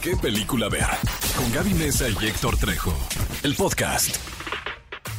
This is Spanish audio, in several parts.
qué película ver. Con Gaby Mesa y Héctor Trejo. El podcast.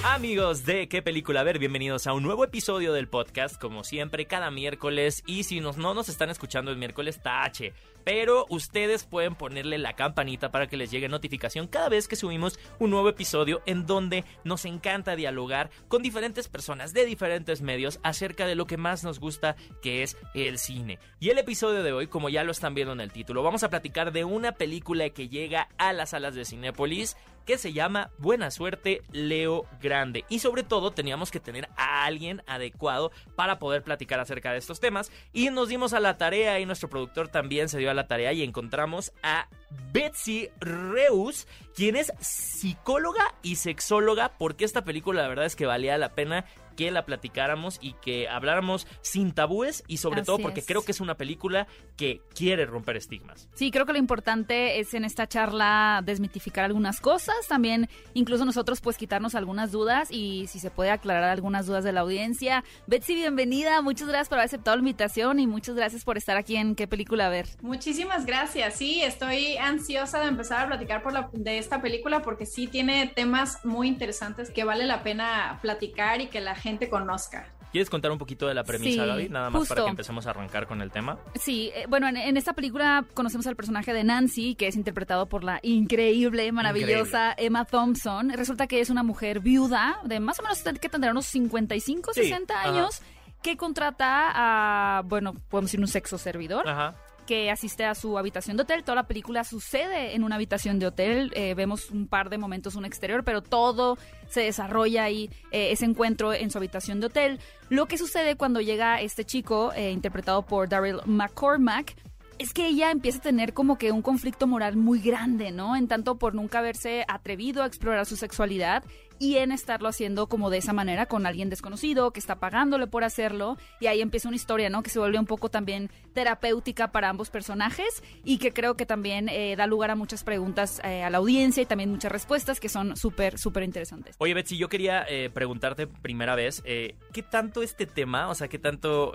Amigos de qué película ver, bienvenidos a un nuevo episodio del podcast, como siempre, cada miércoles. Y si nos, no nos están escuchando el miércoles, tache. Pero ustedes pueden ponerle la campanita para que les llegue notificación cada vez que subimos un nuevo episodio en donde nos encanta dialogar con diferentes personas de diferentes medios acerca de lo que más nos gusta, que es el cine. Y el episodio de hoy, como ya lo están viendo en el título, vamos a platicar de una película que llega a las salas de Cinépolis que se llama Buena Suerte Leo Grande. Y sobre todo teníamos que tener a alguien adecuado para poder platicar acerca de estos temas. Y nos dimos a la tarea y nuestro productor también se dio a la tarea y encontramos a Betsy Reus, quien es psicóloga y sexóloga, porque esta película la verdad es que valía la pena que la platicáramos y que habláramos sin tabúes y sobre Así todo porque es. creo que es una película que quiere romper estigmas. Sí, creo que lo importante es en esta charla desmitificar algunas cosas, también incluso nosotros pues quitarnos algunas dudas y si se puede aclarar algunas dudas de la audiencia. Betsy, bienvenida, muchas gracias por haber aceptado la invitación y muchas gracias por estar aquí en qué película ver. Muchísimas gracias. Sí, estoy ansiosa de empezar a platicar por la- de esta película porque sí tiene temas muy interesantes que vale la pena platicar y que la gente conozca. ¿Quieres contar un poquito de la premisa, Sí, Gaby? Nada más para que empecemos a arrancar con el tema. Sí, eh, bueno, en, en esta película conocemos al personaje de Nancy, que es interpretado por la increíble, maravillosa Emma Thompson. Resulta que es una mujer viuda de más o menos que tendrá unos 55, Sí, 60 ajá. años, que contrata a, bueno, podemos decir un sexo servidor. Ajá. Que asiste a su habitación de hotel. Toda la película sucede en una habitación de hotel. Eh, vemos un par de momentos un exterior, pero todo se desarrolla ahí, eh, ese encuentro en su habitación de hotel. Lo que sucede cuando llega este chico, eh, interpretado por Daryl McCormack, es que ella empieza a tener como que un conflicto moral muy grande, ¿no? En tanto por nunca haberse atrevido a explorar su sexualidad y en estarlo haciendo como de esa manera con alguien desconocido que está pagándole por hacerlo y ahí empieza una historia, ¿no? Que se vuelve un poco también terapéutica para ambos personajes y que creo que también eh, da lugar a muchas preguntas eh, a la audiencia y también muchas respuestas que son súper, súper interesantes. Oye, Betsy, yo quería eh, preguntarte primera vez, eh, ¿qué tanto este tema, o sea, qué tanto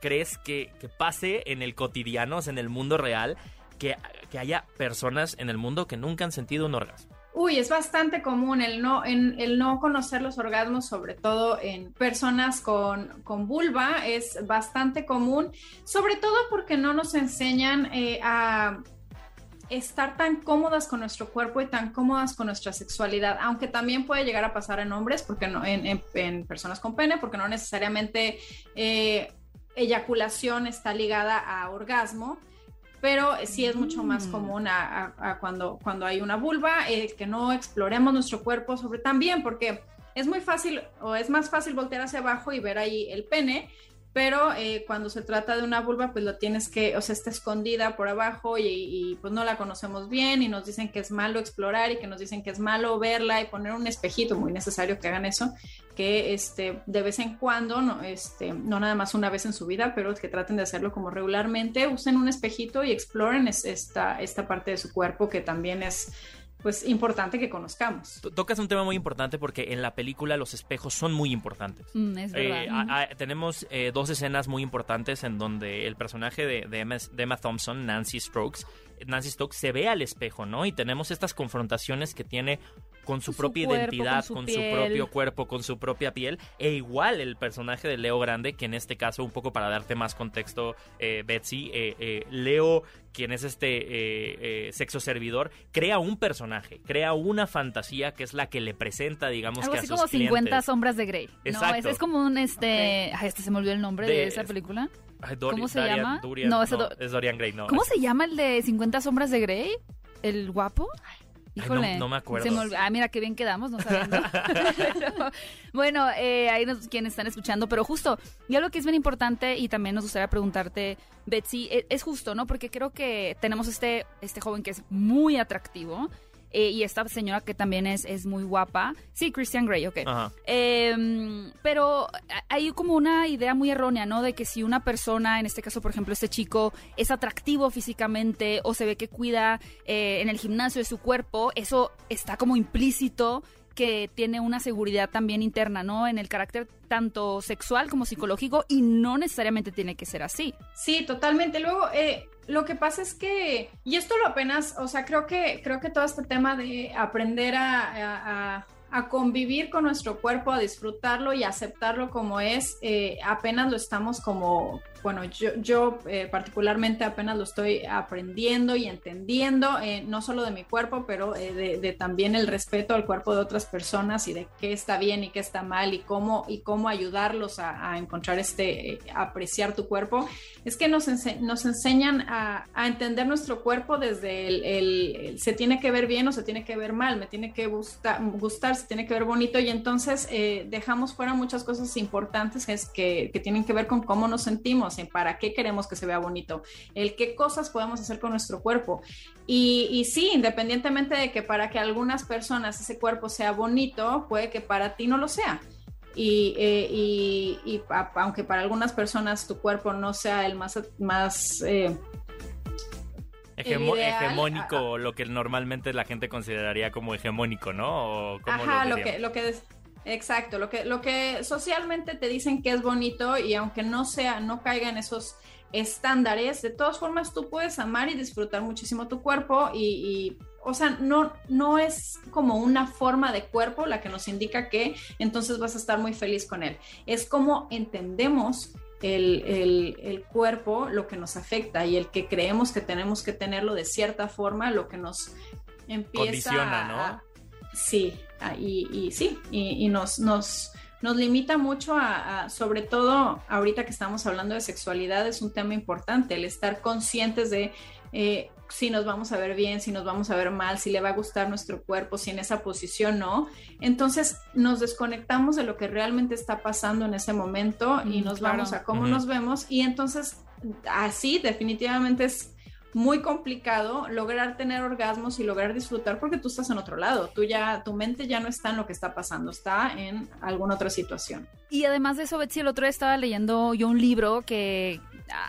crees que, que pase en el cotidiano, o sea, en el mundo real, que, que haya personas en el mundo que nunca han sentido un orgasmo? Uy, es bastante común el no, el no conocer los orgasmos, sobre todo en personas con, con vulva, es bastante común, sobre todo porque no nos enseñan eh, a estar tan cómodas con nuestro cuerpo y tan cómodas con nuestra sexualidad, aunque también puede llegar a pasar en hombres, porque no, en, en- en personas con pene, porque no necesariamente eh, eyaculación está ligada a orgasmo, pero sí es mucho más Mm. común a, a- a cuando, cuando hay una vulva, eh, que no exploremos nuestro cuerpo sobre también, porque es muy fácil o es más fácil voltear hacia abajo y ver ahí el pene, pero eh, cuando se trata de una vulva, pues lo tienes que, o sea, está escondida por abajo y, pues no la conocemos bien y nos dicen que es malo explorar y que nos dicen que es malo verla y poner un espejito, muy necesario que hagan eso, que este, de vez en cuando, no, este, no nada más una vez en su vida, pero que traten de hacerlo como regularmente, usen un espejito y exploren es- esta, esta parte de su cuerpo que también es pues importante que conozcamos. Tocas un tema muy importante porque en la película los espejos son muy importantes. Mm, es verdad. Eh, a- a- tenemos eh, dos escenas muy importantes en donde el personaje de, de Emma, de Emma Thompson, Nancy Stokes, Nancy Stokes se ve al espejo, ¿no? Y tenemos estas confrontaciones que tiene con su Con su propia cuerpo, identidad, con su con su piel. propio cuerpo, con su propia piel, e igual el personaje de Leo Grande, que en este caso, un poco para darte más contexto, eh, Betsy, eh, eh, Leo, quien es este eh, eh, sexo servidor, crea un personaje, crea una fantasía que es la que le presenta, digamos Algo que a así sus como 50 clientes. sombras de Grey. No, Exacto. es, es como un este. Ay, este se me olvidó el nombre de, De- esa película. Ay, Dori- ¿Cómo se Darian- llama? Durian- No, no, ese do- es Dorian Gray, no. ¿Cómo se llama el de 50 sombras de Grey? ¿El guapo? no- Híjole. no me acuerdo. Se me ah, mira qué bien quedamos, no sabiendo. Pero, bueno, eh, ahí nos, quienes están escuchando, pero justo, ya lo que es bien importante y también nos gustaría preguntarte, Betsy, e- es, justo, ¿no? Porque creo que tenemos este, este joven que es muy atractivo eh, y esta señora que también es, es muy guapa. Sí, Christian Grey, ok. Ajá. Eh, pero hay como una idea muy errónea, ¿no? De que si una persona, en este caso, por ejemplo, este chico, es atractivo físicamente o se ve que cuida eh, en el gimnasio de su cuerpo, eso está como implícito que tiene una seguridad también interna, ¿no? En el carácter tanto sexual como psicológico y no necesariamente tiene que ser así. Sí, totalmente. Luego, eh, lo que pasa es que, y esto lo apenas, o sea, creo que, creo que todo este tema de aprender a, a convivir con nuestro cuerpo, a disfrutarlo y aceptarlo como es, eh, apenas lo estamos como, bueno, yo, yo eh, particularmente apenas lo estoy aprendiendo y entendiendo, eh, no solo de mi cuerpo, pero de, también el respeto al cuerpo de otras personas y de qué está bien y qué está mal y cómo, y cómo ayudarlos a, encontrar este, apreciar tu cuerpo, es que nos, nos enseñan a, entender nuestro cuerpo desde el, se tiene que ver bien o se tiene que ver mal, me tiene que gustar, gustar se tiene que ver bonito y entonces eh, dejamos fuera muchas cosas importantes es que, que, tienen que ver con cómo nos sentimos, en para qué queremos que se vea bonito, el qué cosas podemos hacer con nuestro cuerpo. Y, y sí, independientemente de que para que algunas personas ese cuerpo sea bonito, puede que para ti no lo sea. Y, eh, y, y aunque para algunas personas tu cuerpo no sea el más, más eh, hegemónico, lo que normalmente la gente consideraría como hegemónico, ¿no? Ajá, lo, que, lo que exacto, lo que, lo que socialmente te dicen que es bonito y aunque no sea, no caiga en esos estándares, de todas formas tú puedes amar y disfrutar muchísimo tu cuerpo y, o sea, no, no es como una forma de cuerpo la que nos indica que entonces vas a estar muy feliz con él. Es como entendemos el, cuerpo lo que nos afecta y el que creemos que tenemos que tenerlo de cierta forma, lo que nos empieza Condiciona, ¿no? sí, y, sí, y, nos, nos, nos limita mucho a, sobre todo ahorita que estamos hablando de sexualidad, es un tema importante, el estar conscientes de eh, si nos vamos a ver bien, si nos vamos a ver mal, si le va a gustar nuestro cuerpo, si en esa posición no. Entonces nos desconectamos de lo que realmente está pasando en ese momento y nos vamos a cómo nos vemos y entonces así definitivamente es muy complicado lograr tener orgasmos y lograr disfrutar porque tú estás en otro lado, tú ya, tu mente ya no está en lo que está pasando, está en alguna otra situación. Y además de eso, Betsy, el otro día estaba leyendo yo un libro que,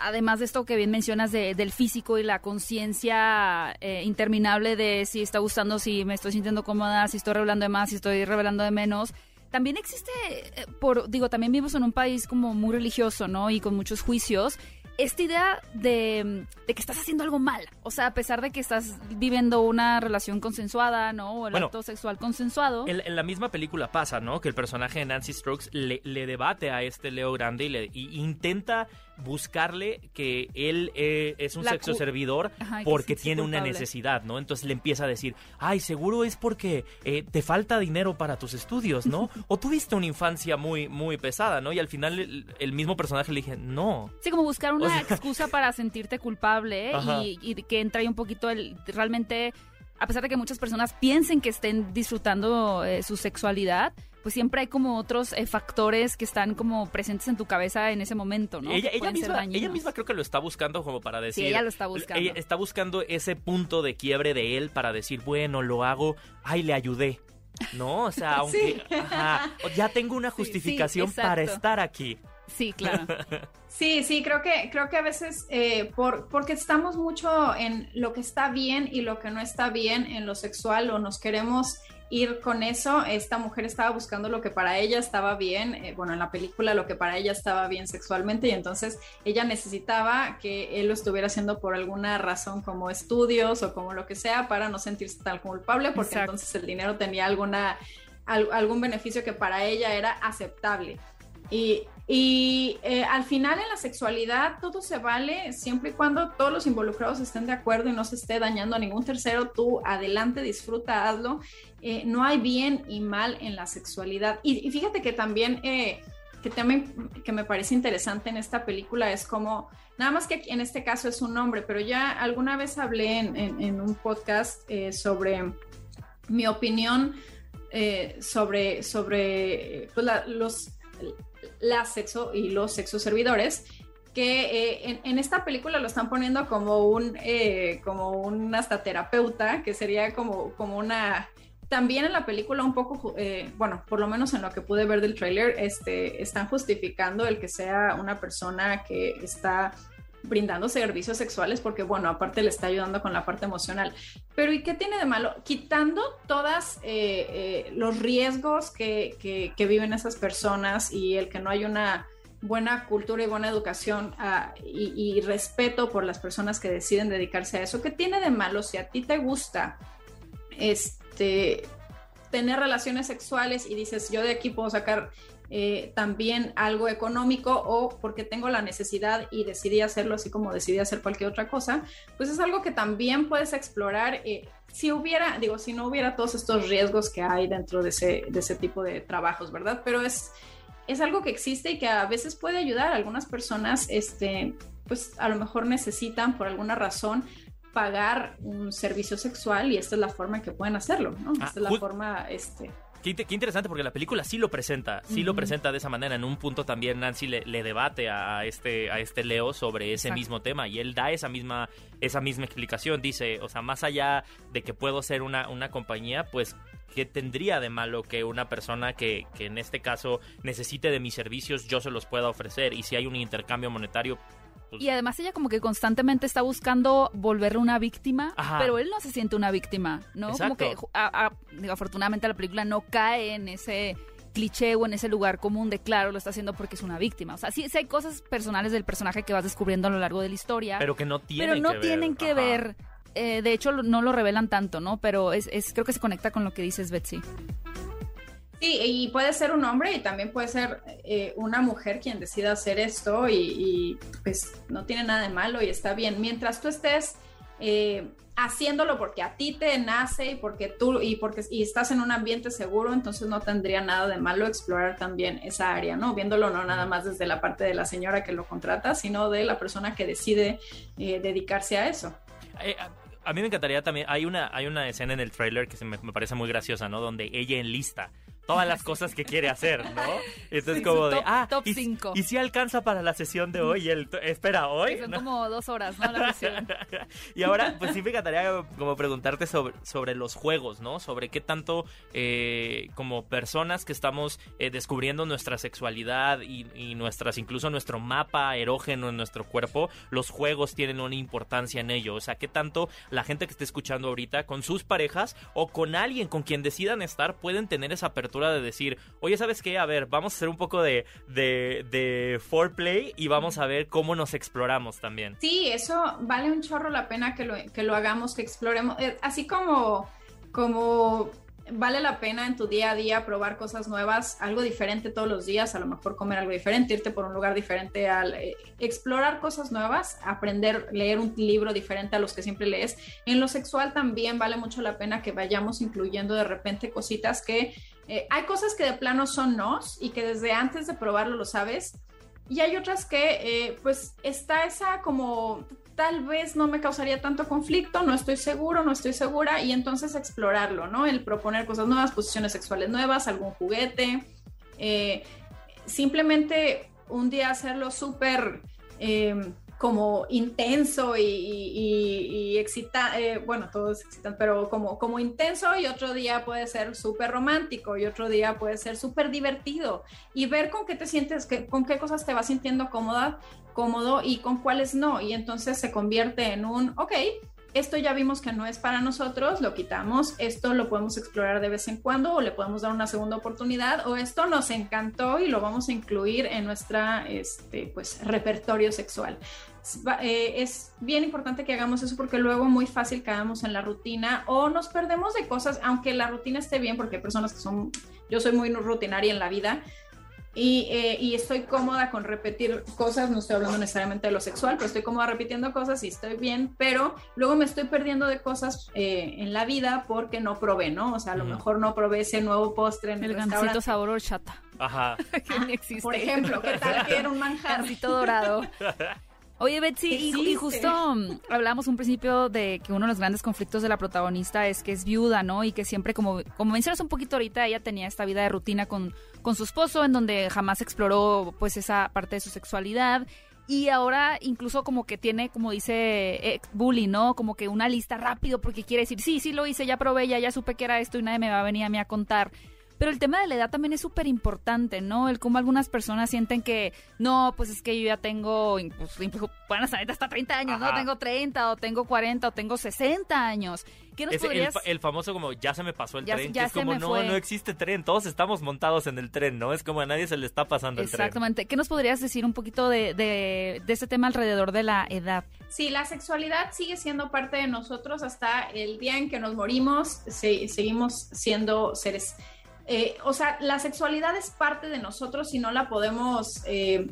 además de esto que bien mencionas del físico y la conciencia eh, interminable de si está gustando, si me estoy sintiendo cómoda, si estoy revelando de más, si estoy revelando de menos, también existe, eh, por, digo, también vivimos en un país como muy religioso, ¿no? Y con muchos juicios esta idea de, que estás haciendo algo mal. O sea, a pesar de que estás viviendo una relación consensuada, ¿no? O el acto sexual consensuado. En, la misma película pasa, ¿no? Que el personaje de Nancy Strokes le, debate a este Leo Grande y, le, intenta buscarle que él eh, es un sexo servidor porque tiene una necesidad, ¿no? Entonces le empieza a decir, ay, seguro es porque eh, te falta dinero para tus estudios, ¿no? o tuviste una infancia muy, muy pesada, ¿no? Y al final el, mismo personaje le dije, no. Sí, como buscar una excusa para sentirte culpable y, que entra ahí un poquito el realmente a pesar de que muchas personas piensen que estén disfrutando eh, su sexualidad, pues siempre hay como otros eh, factores que están como presentes en tu cabeza en ese momento, ¿no? Ella, misma, ella misma creo que lo está buscando como para decir... Sí, ella lo está buscando. Ella está buscando ese punto de quiebre de él para decir, bueno, lo hago, ay, le ayudé. ¿No? O sea, aunque... ya tengo una justificación para estar aquí. Sí, claro. Sí, sí, creo que, creo que a veces eh, por, porque estamos mucho en lo que está bien y lo que no está bien en lo sexual o nos queremos ir con eso. Esta mujer estaba buscando lo que para ella estaba bien, eh, bueno, en la película lo que para ella estaba bien sexualmente y entonces ella necesitaba que él lo estuviera haciendo por alguna razón como estudios o como lo que sea para no sentirse tan culpable porque entonces el dinero tenía alguna, algún beneficio que para ella era aceptable. Y, eh, al final en la sexualidad todo se vale siempre y cuando todos los involucrados estén de acuerdo y no se esté dañando a ningún tercero. Tú adelante, disfruta, hazlo. Eh, no hay bien y mal en la sexualidad. Y, fíjate que también, eh, que también que me parece interesante en esta película es como, nada más que en este caso es un hombre, pero ya alguna vez hablé en, un podcast sobre mi opinión sobre, sobre pues, los la sexo y los sexos servidores que eh, en, esta película lo están poniendo como un eh, como un hasta terapeuta que sería como como una también en la película un poco eh, bueno por lo menos en lo que pude ver del tráiler este están justificando el que sea una persona que está brindando servicios sexuales porque, bueno, aparte le está ayudando con la parte emocional. Pero ¿y qué tiene de malo? Quitando todos eh, eh, los riesgos que, que, viven esas personas y el que no hay una buena cultura y buena educación ah, y, y, respeto por las personas que deciden dedicarse a eso. ¿Qué tiene de malo si a ti te gusta este, tener relaciones sexuales y dices, yo de aquí puedo sacar eh, también algo económico o porque tengo la necesidad y decidí hacerlo así como decidí hacer cualquier otra cosa, pues es algo que también puedes explorar. Eh, si hubiera, digo, si no hubiera todos estos riesgos que hay dentro de ese, de ese tipo de trabajos, ¿verdad? Pero es, es algo que existe y que a veces puede ayudar. Algunas personas, este, pues a lo mejor necesitan por alguna razón pagar un servicio sexual y esta es la forma en que pueden hacerlo, ¿no? Ah, esta es la forma, este... Qué, interesante porque la película sí lo presenta, sí lo presenta de esa manera. En un punto también Nancy le, debate a, este, a este Leo sobre ese mismo tema y él da esa misma, esa misma explicación. Dice, o sea, más allá de que puedo ser una, una compañía, pues ¿qué tendría de malo que una persona que, que, en este caso necesite de mis servicios yo se los pueda ofrecer? Y si hay un intercambio monetario, y además ella como que constantemente está buscando volverle una víctima, pero él no se siente una víctima, ¿no? Como que digo, afortunadamente la película no cae en ese cliché o en ese lugar común de claro lo está haciendo porque es una víctima. O sea, sí, hay cosas personales del personaje que vas descubriendo a lo largo de la historia. Pero que no tienen pero no que tienen que ver. Eh, de hecho, no lo revelan tanto, ¿no? Pero es, es, creo que se conecta con lo que dices, Betsy. Sí, y puede ser un hombre y también puede ser eh, una mujer quien decida hacer esto y, pues no tiene nada de malo y está bien. Mientras tú estés eh, haciéndolo porque a ti te nace y porque tú y porque y estás en un ambiente seguro, entonces no tendría nada de malo explorar también esa área, ¿no? Viéndolo no nada más desde la parte de la señora que lo contrata, sino de la persona que decide eh, dedicarse a eso a mí me encantaría también, hay una, hay una escena en el trailer que se me, me, parece muy graciosa, ¿no? Donde ella enlista todas las cosas que quiere hacer, ¿no? Entonces como de, ah, top y, 5. y si alcanza para la sesión de hoy, el, espera, hoy. son como dos horas, ¿no? La sesión. y ahora, pues sí me encantaría como preguntarte sobre, sobre los juegos, ¿no? Sobre qué tanto eh, como personas que estamos eh, descubriendo nuestra sexualidad y, y, nuestras, incluso nuestro mapa erógeno en nuestro cuerpo, los juegos tienen una importancia en ello. O sea, qué tanto la gente que esté escuchando ahorita con sus parejas o con alguien con quien decidan estar pueden tener esa apertura de decir, oye, ¿sabes qué? A ver, vamos a hacer un poco de, de, de foreplay y vamos a ver cómo nos exploramos también. Sí, eso vale un chorro la pena que lo, que lo hagamos, que exploremos. Eh, así como, como vale la pena en tu día a día probar cosas nuevas, algo diferente todos los días, a lo mejor comer algo diferente, irte por un lugar diferente, eh, explorar cosas nuevas, aprender, leer un libro diferente a los que siempre lees. En lo sexual también vale mucho la pena que vayamos incluyendo de repente cositas que eh, hay cosas que de plano son nos y que desde antes de probarlo lo sabes. Y hay otras que eh, pues está esa como tal vez no me causaría tanto conflicto, no estoy seguro, no estoy segura, y entonces explorarlo, ¿no? El proponer cosas nuevas, posiciones sexuales nuevas, algún juguete, eh, simplemente un día hacerlo súper eh, como intenso y, y, eh, bueno, todo es excitante, pero como, como intenso y otro día puede ser súper romántico y otro día puede ser súper divertido y ver con qué te sientes, con qué cosas te vas sintiendo cómoda cómodo y con cuáles no. Y entonces se convierte en un, ok, esto ya vimos que no es para nosotros, lo quitamos, esto lo podemos explorar de vez en cuando o le podemos dar una segunda oportunidad o esto nos encantó y lo vamos a incluir en nuestra este, pues, repertorio sexual. Eh, es bien importante que hagamos eso porque luego muy fácil caemos en la rutina o nos perdemos de cosas, aunque la rutina esté bien porque hay personas que son, yo soy muy rutinaria en la vida, eh, y, estoy cómoda con repetir cosas, no estoy hablando necesariamente de lo sexual, pero estoy cómoda repitiendo cosas y estoy bien, pero luego me estoy perdiendo de cosas eh, en la vida porque no probé, ¿no? O sea, a lo mejor no probé ese nuevo postre en el, el gansito sabor horchata. Ajá. que ni existe. Por ejemplo, ¿qué tal que era un manjar? Gansito dorado. Oye, Betsy, y, justo hablamos un principio de que uno de los grandes conflictos de la protagonista es que es viuda, ¿no? Y que siempre, como, como mencionas un poquito ahorita, ella tenía esta vida de rutina con, con su esposo, en donde jamás exploró pues esa parte de su sexualidad. Y ahora incluso como que tiene, como dice ex Bully, ¿no? Como que una lista rápido porque quiere decir, sí, sí lo hice, ya probé, ya, ya supe que era esto y nadie me va a venir a mí a contar Pero el tema de la edad también es súper importante, ¿no? El cómo algunas personas sienten que, no, pues es que yo ya tengo, pues, bueno, hasta 30 años, ¿no? Tengo 30 o tengo 40 o tengo 60 años. ¿Qué nos podrías... el, famoso como, ya se me pasó el tren, es como, no, no existe tren, todos estamos montados en el tren, ¿no? Es como a nadie se le está pasando el tren. Exactamente. ¿Qué nos podrías decir un poquito de, de, de ese tema alrededor de la edad? Sí, la sexualidad sigue siendo parte de nosotros hasta el día en que nos morimos, seguimos siendo seres. Eh, o sea, la sexualidad es parte de nosotros y no la podemos, eh,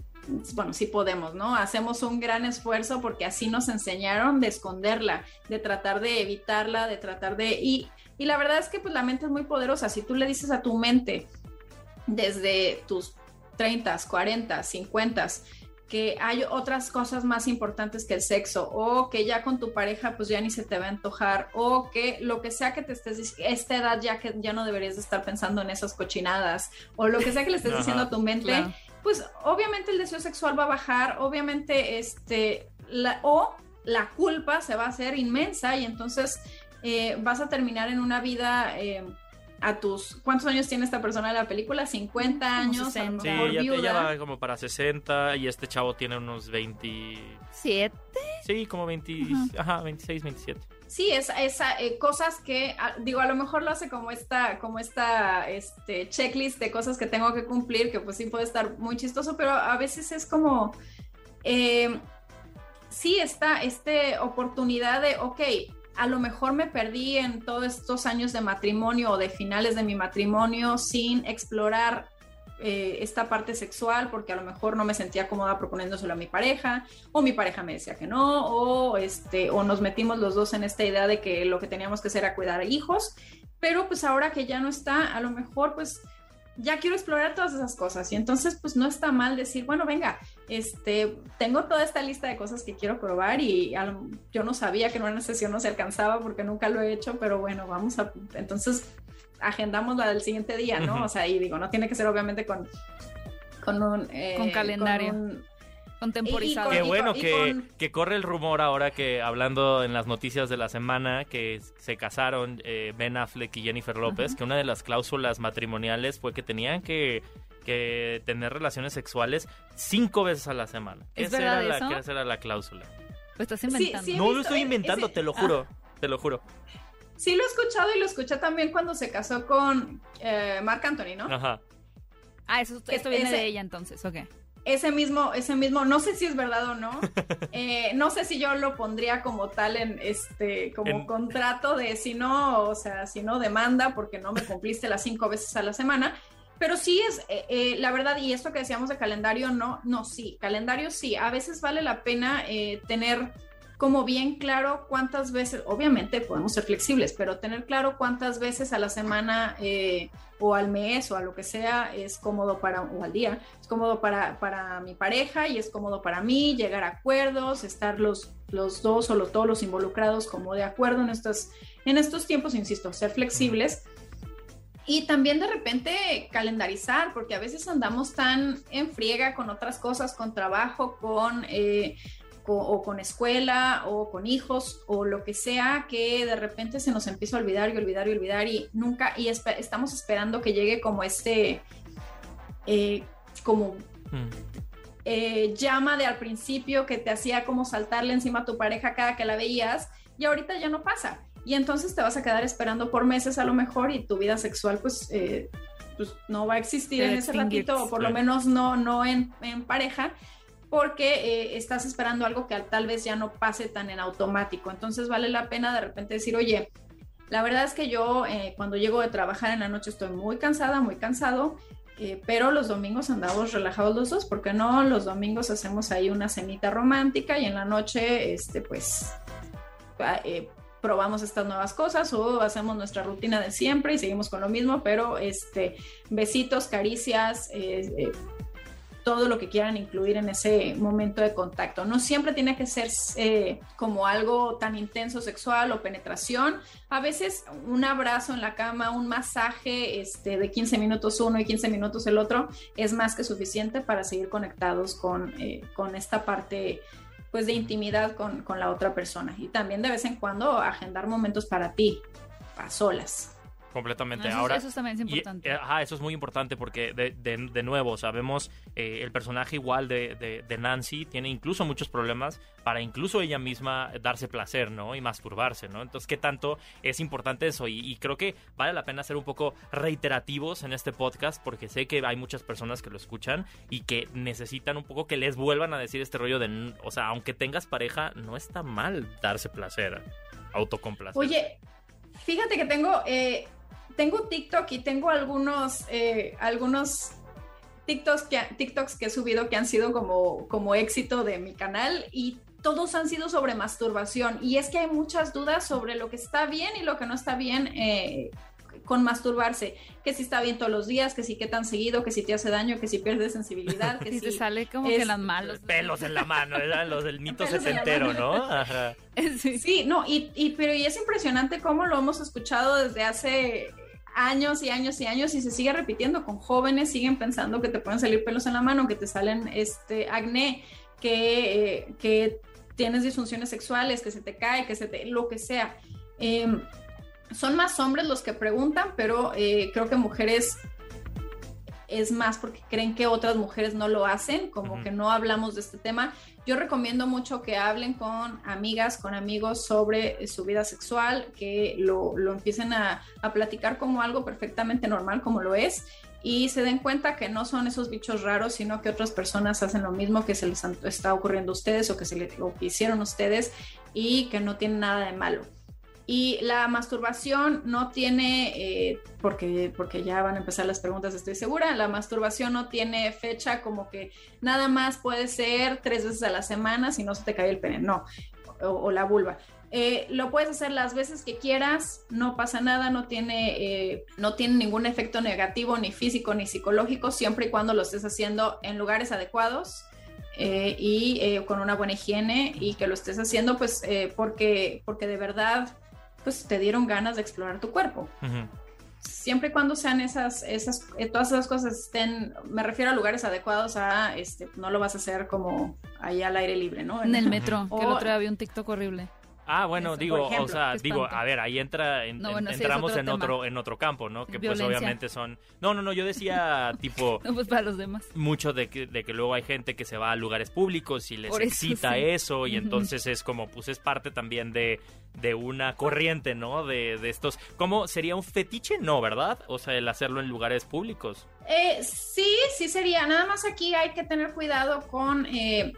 bueno, sí podemos, ¿no? Hacemos un gran esfuerzo porque así nos enseñaron de esconderla, de tratar de evitarla, de tratar de... Y, y la verdad es que pues la mente es muy poderosa. Si tú le dices a tu mente desde tus 30, 40, 50, que hay otras cosas más importantes que el sexo o que ya con tu pareja pues ya ni se te va a antojar o que lo que sea que te estés diciendo, esta edad ya que ya no deberías estar pensando en esas cochinadas o lo que sea que le estés diciendo a tu mente, pues obviamente el deseo sexual va a bajar, obviamente este, la, o la culpa se va a hacer inmensa y entonces eh, vas a terminar en una vida... Eh, a tus ¿cuántos años tiene esta persona en la película? 50 años, sí, ya, va como para 60 y este chavo tiene unos 27. Sí, como 20, ajá, 26, 27. Sí, es esa eh, cosas que ah, digo, a lo mejor lo hace como esta como esta este checklist de cosas que tengo que cumplir, que pues sí puede estar muy chistoso, pero a veces es como eh, sí está esta oportunidad de, ok, a lo mejor me perdí en todos estos años de matrimonio o de finales de mi matrimonio sin explorar eh, esta parte sexual porque a lo mejor no me sentía cómoda proponiéndoselo a mi pareja o mi pareja me decía que no o este o nos metimos los dos en esta idea de que lo que teníamos que hacer era cuidar a hijos pero pues ahora que ya no está a lo mejor pues ya quiero explorar todas esas cosas. Y entonces pues no está mal decir, bueno, venga, este, tengo toda esta lista de cosas que quiero probar y yo no sabía que en una sesión no se alcanzaba porque nunca lo he hecho, pero bueno, vamos a, entonces agendamos la del siguiente día, ¿no? O sea, y digo, no tiene que ser obviamente con, con un... Eh, con calendario contemporizado. Qué bueno que, que, corre el rumor ahora que hablando en las noticias de la semana que se casaron eh, Ben Affleck y Jennifer López, que una de las cláusulas matrimoniales fue que tenían que, que tener relaciones sexuales cinco veces a la semana. ¿Es esa, era La, esa era la cláusula. Lo estás inventando. no lo estoy inventando, te lo juro, te lo juro. Sí lo he escuchado y lo escuché también cuando se casó con eh, Marc Anthony, ¿no? Ajá. Ah, eso, esto viene de ella entonces, ok ese mismo, ese mismo, no sé si es verdad o no, eh, no sé si yo lo pondría como tal en este, como contrato de si no, o sea, si no demanda porque no me cumpliste las cinco veces a la semana, pero sí es, eh, eh, la verdad, y esto que decíamos de calendario, no, no, sí, calendario sí, a veces vale la pena tener como bien claro cuántas veces, obviamente podemos ser flexibles, pero tener claro cuántas veces a la semana eh, o al mes o a lo que sea es cómodo para, o al día, es cómodo para, para mi pareja y es cómodo para mí, llegar a acuerdos, estar los, los dos o los, todos los involucrados como de acuerdo en estos, en estos tiempos, insisto, ser flexibles. Y también de repente calendarizar, porque a veces andamos tan en friega con otras cosas, con trabajo, con eh, o con escuela o con hijos o lo que sea que de repente se nos empieza a olvidar y olvidar y olvidar y nunca y estamos esperando que llegue como este eh, como mm. eh, llama de al principio que te hacía como saltarle encima a tu pareja cada que la veías y ahorita ya no pasa. Y entonces te vas a quedar esperando por meses a lo mejor y tu vida sexual pues, eh, pues no va a existir en ese ratito o por lo menos no no en, en pareja porque eh, estás esperando algo que tal vez ya no pase tan en automático. Entonces vale la pena de repente decir, oye, la verdad es que yo eh, cuando llego de trabajar en la noche estoy muy cansada, muy cansado, eh, pero los domingos andamos relajados los dos, porque no, los domingos hacemos ahí una cenita romántica y en la noche, este, pues, probamos estas nuevas cosas o hacemos nuestra rutina de siempre y seguimos con lo mismo, pero este, besitos, caricias, todo lo que quieran incluir en ese momento de contacto. No siempre tiene que ser eh, como algo tan intenso sexual o penetración. A veces un abrazo en la cama, un masaje este, de 15 minutos uno y 15 minutos el otro es más que suficiente para seguir conectados con, eh, con esta parte pues de intimidad con, con la otra persona. Y también de vez en cuando agendar momentos para ti, a solas. Completamente. Eso, Ahora, eso también es importante. eh, ajá, eso es muy importante porque de, de, de nuevo, sabemos eh, el personaje igual de, de, de Nancy tiene incluso muchos problemas para incluso ella misma darse placer, ¿no? Y masturbarse, ¿no? Entonces, ¿qué tanto es importante eso? Y, y creo que vale la pena ser un poco reiterativos en este podcast porque sé que hay muchas personas que lo escuchan y que necesitan un poco que les vuelvan a decir este rollo de, o sea, aunque tengas pareja, no está mal darse placer, autocomplacer. Oye, fíjate que tengo, eh, tengo TikTok y tengo algunos, eh, algunos TikToks que, TikToks que he subido que han sido como, como éxito de mi canal y todos han sido sobre masturbación. Y es que hay muchas dudas sobre lo que está bien y lo que no está bien eh, con masturbarse. Que si está bien todos los días, que si qué tan seguido, que si te hace daño, que si pierdes sensibilidad, que Y te si... sale como es- que las malos. pelos en la mano, eran los del mito mano. ¿no? Ajá. Sí, no, y, y- pero y es impresionante cómo lo hemos escuchado desde hace años y años y años y se sigue repitiendo con jóvenes, siguen pensando que te pueden salir pelos en la mano, que te salen este acné, que, eh, que tienes disfunciones sexuales, que se te cae, que se te, lo que sea. Em, son más hombres los que preguntan, pero eh, creo que mujeres es más porque creen que otras mujeres no lo hacen, como que no hablamos de este tema. Yo recomiendo mucho que hablen con amigas, con amigos sobre su vida sexual, que lo, lo empiecen a, a platicar como algo perfectamente normal, como lo es, y se den cuenta que no son esos bichos raros, sino que otras personas hacen lo mismo que se les está ocurriendo a ustedes o que se les o que hicieron ustedes y que no tiene nada de malo. Y la masturbación no tiene, eh, porque, porque ya van a empezar las preguntas, estoy segura, la masturbación no tiene fecha como que nada más puede ser tres veces a la semana si no se te cae el pene, no, o, o la vulva. Eh, lo puedes hacer las veces que quieras, no pasa nada, no tiene, eh, no tiene ningún efecto negativo, ni físico, ni psicológico, siempre y cuando lo estés haciendo en lugares adecuados eh, y eh, con una buena higiene y que lo estés haciendo pues eh, porque, porque de verdad pues te dieron ganas de explorar tu cuerpo. Siempre y cuando sean esas, esas, eh, todas esas cosas estén, me refiero a lugares adecuados a, este, no lo vas a hacer como ahí al aire libre, ¿no? En el metro, que el otro día vi un TikTok horrible. Ah, bueno, digo, ejemplo, o sea, digo, a ver, ahí entra, en- No, sí, entramos otro en tema. otro, en otro campo, ¿no? Que pues obviamente son, no, no, no, yo decía tipo No, pues para los demás. mucho de que, de que luego hay gente que se va a lugares públicos y les Por eso, excita sí. eso y entonces es como, pues es parte también de, de una corriente, ¿no? De, de estos, ¿cómo sería un fetiche? No, ¿verdad? O sea, el hacerlo en lugares públicos. Eh, sí, sí sería. Nada más aquí hay que tener cuidado con. eh,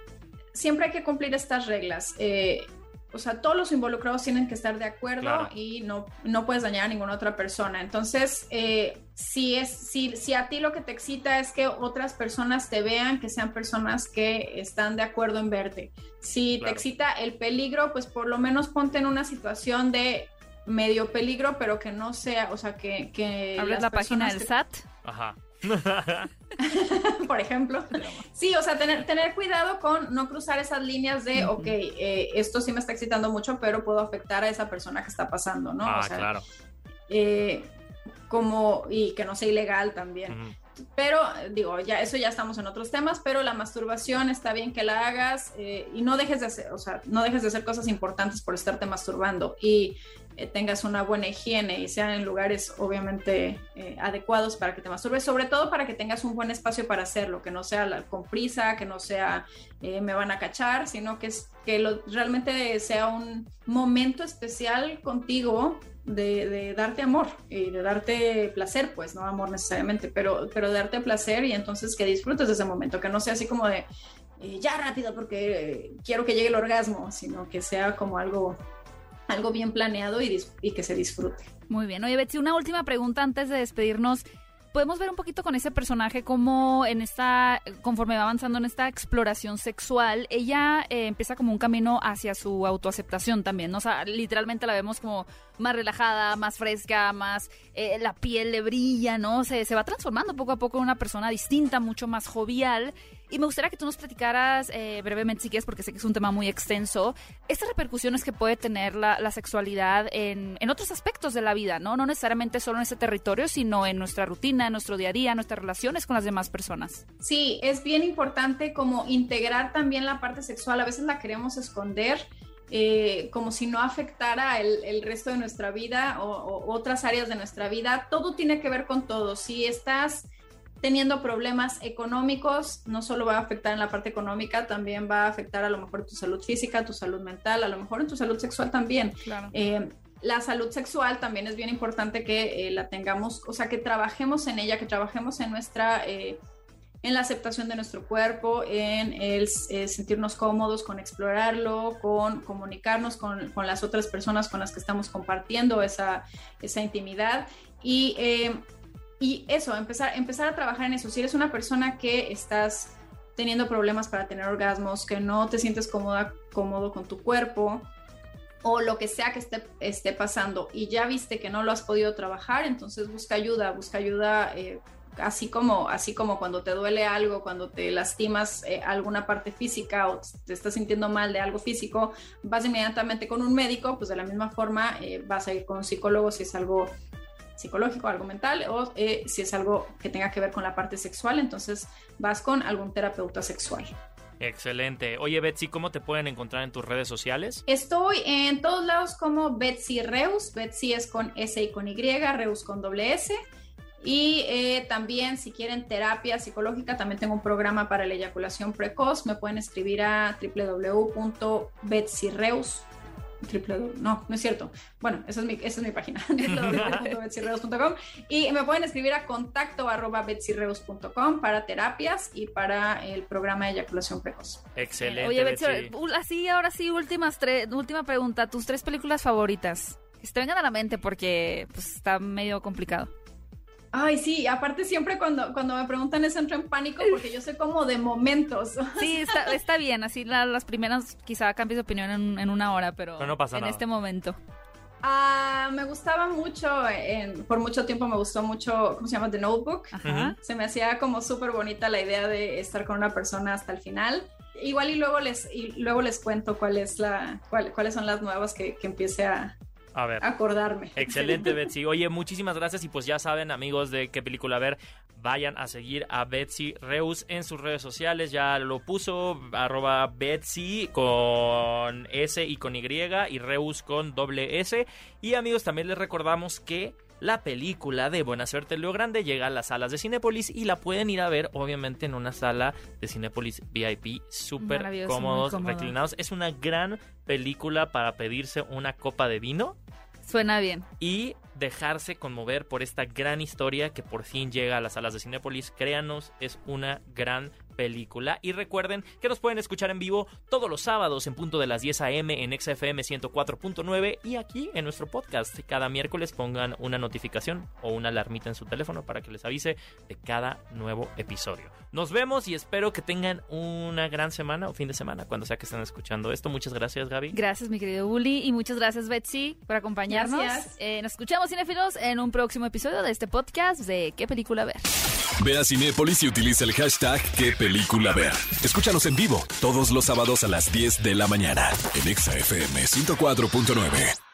siempre hay que cumplir estas reglas. Eh, o sea, todos los involucrados tienen que estar de acuerdo Claro. y no, no puedes dañar a ninguna otra persona. Entonces, eh, si, es, si, si a ti lo que te excita es que otras personas te vean, que sean personas que están de acuerdo en verte. Si Claro. te excita el peligro, pues por lo menos ponte en una situación de medio peligro, pero que no sea, o sea, que... que Abres la página del que- SAT. Ajá. por ejemplo. Sí, o sea, tener, tener cuidado con no cruzar esas líneas de, ok, eh, esto sí me está excitando mucho, pero puedo afectar a esa persona que está pasando, ¿no? ah, o sea, claro. eh, como, y que no sea ilegal también. Pero, digo, ya eso ya estamos en otros temas, pero la masturbación está bien que la hagas eh, y no dejes de hacer, o sea, no dejes de hacer cosas importantes por estarte masturbando y eh, tengas una buena higiene y sean en lugares obviamente eh, adecuados para que te masturbes, sobre todo para que tengas un buen espacio para hacerlo, que no sea la- con prisa, que no sea me van a cachar, sino que, es, que lo, realmente sea un momento especial contigo de, darte amor y de darte placer, pues no amor necesariamente, pero, pero darte placer y entonces que disfrutes de ese momento, que no sea así como de eh, ya rápido porque quiero que llegue el orgasmo, sino que sea como algo, algo bien planeado y, y que se disfrute. Muy bien. Oye, Betsy, una última pregunta antes de despedirnos. Podemos ver un poquito con ese personaje cómo en esta, conforme va avanzando en esta exploración sexual, ella eh, empieza como un camino hacia su autoaceptación también, ¿no? O sea, literalmente la vemos como más relajada, más fresca, más, eh, la piel le brilla, ¿no? Se, se va transformando poco a poco en una persona distinta, mucho más jovial. Y me gustaría que tú nos platicaras eh, brevemente, si quieres, porque sé que es un tema muy extenso, estas repercusiones que puede tener la, sexualidad en, en otros aspectos de la vida, ¿no? No necesariamente solo en ese territorio, sino en nuestra rutina, en nuestro día a día, en nuestras relaciones con las demás personas. Sí, es bien importante como integrar también la parte sexual. A veces la queremos esconder eh, como si no afectara el, resto de nuestra vida o, otras áreas de nuestra vida. Todo tiene que ver con todo. Si estás teniendo problemas económicos, no solo va a afectar en la parte económica, también va a afectar a lo mejor tu salud física, tu salud mental, a lo mejor en tu salud sexual también. Eh, la salud sexual también es bien importante que eh, la tengamos, o sea, que trabajemos en ella, que trabajemos en nuestra en la aceptación de nuestro cuerpo, en el eh, sentirnos cómodos con explorarlo, con comunicarnos con, con, las otras personas con las que estamos compartiendo esa, esa intimidad. Y, eh, y eso, empezar, empezar a trabajar en eso. Si eres una persona que estás teniendo problemas para tener orgasmos, que no te sientes cómoda, cómodo con tu cuerpo, o lo que sea que esté, esté pasando y ya viste que no lo has podido trabajar, entonces busca ayuda, busca ayuda eh, así como, así como cuando te duele algo, cuando te lastimas eh, alguna parte física o te estás sintiendo mal de algo físico, vas inmediatamente con un médico, pues de la misma forma eh, vas a ir con un psicólogo si es algo psicológico, algo mental, o eh, si es algo que tenga que ver con la parte sexual, entonces vas con algún terapeuta sexual. Excelente. Oye, Betsy, ¿cómo te pueden encontrar en tus redes sociales? Estoy en todos lados como Betsy Reus. Betsy es con S y con Y, Reus con doble S. Y eh, también si quieren terapia psicológica, también tengo un programa para la eyaculación precoz. Me pueden escribir a www.betsyreus. No, no es cierto. Bueno, esa es mi, esa es mi página, www.betsyreus.com. Y me pueden escribir a contacto arroba betsyreus.com para terapias y para el programa de eyaculación precoz. Excelente. Oye, Betsy, así, ahora sí, últimas última pregunta. ¿Tus tres películas favoritas? Que se te vengan a la mente porque pues, está medio complicado. Ay, sí, aparte siempre cuando, cuando me preguntan eso entro en pánico porque yo sé como de momentos. Sí, está, está bien, así las primeras quizá cambies de opinión en, una hora, pero, no pasa en este momento. Ah, me gustaba mucho, por mucho tiempo me gustó mucho, ¿cómo se llama? The Notebook. Se me hacía como súper bonita la idea de estar con una persona hasta el final. Igual y luego les, y luego les cuento cuál es la, cuáles son las nuevas que, que empiece a, a ver. Acordarme. Excelente, Betsy. Oye, muchísimas gracias. Y pues ya saben, amigos de qué película ver, vayan a seguir a Betsy Reus en sus redes sociales. Ya lo puso, arroba Betsy con S y con Y y Reus con doble S. Y amigos, también les recordamos que la película de Buena Suerte Leo Grande llega a las salas de Cinépolis y la pueden ir a ver obviamente en una sala de Cinépolis VIP súper cómodos, reclinados. Es una gran película para pedirse una copa de vino. Suena bien. Y dejarse conmover por esta gran historia que por fin llega a las salas de Cinépolis. Créanos, es una gran película. Y recuerden que nos pueden escuchar en vivo todos los sábados en punto de las 10 a.m. en XFM 104.9 y aquí en nuestro podcast. Cada miércoles pongan una notificación o una alarmita en su teléfono para que les avise de cada nuevo episodio. Nos vemos y espero que tengan una gran semana o fin de semana cuando sea que estén escuchando esto. Muchas gracias, Gaby. Gracias, mi querido Bully, y muchas gracias, Betsy, por acompañarnos. Eh, nos escuchamos, cinefilos, en un próximo episodio de este podcast de ¿Qué película ver? Ve a Cinépolis y utiliza el hashtag ¿Qué película ver? Escúchanos en vivo todos los sábados a las 10 de la mañana en ExaFM 104.9.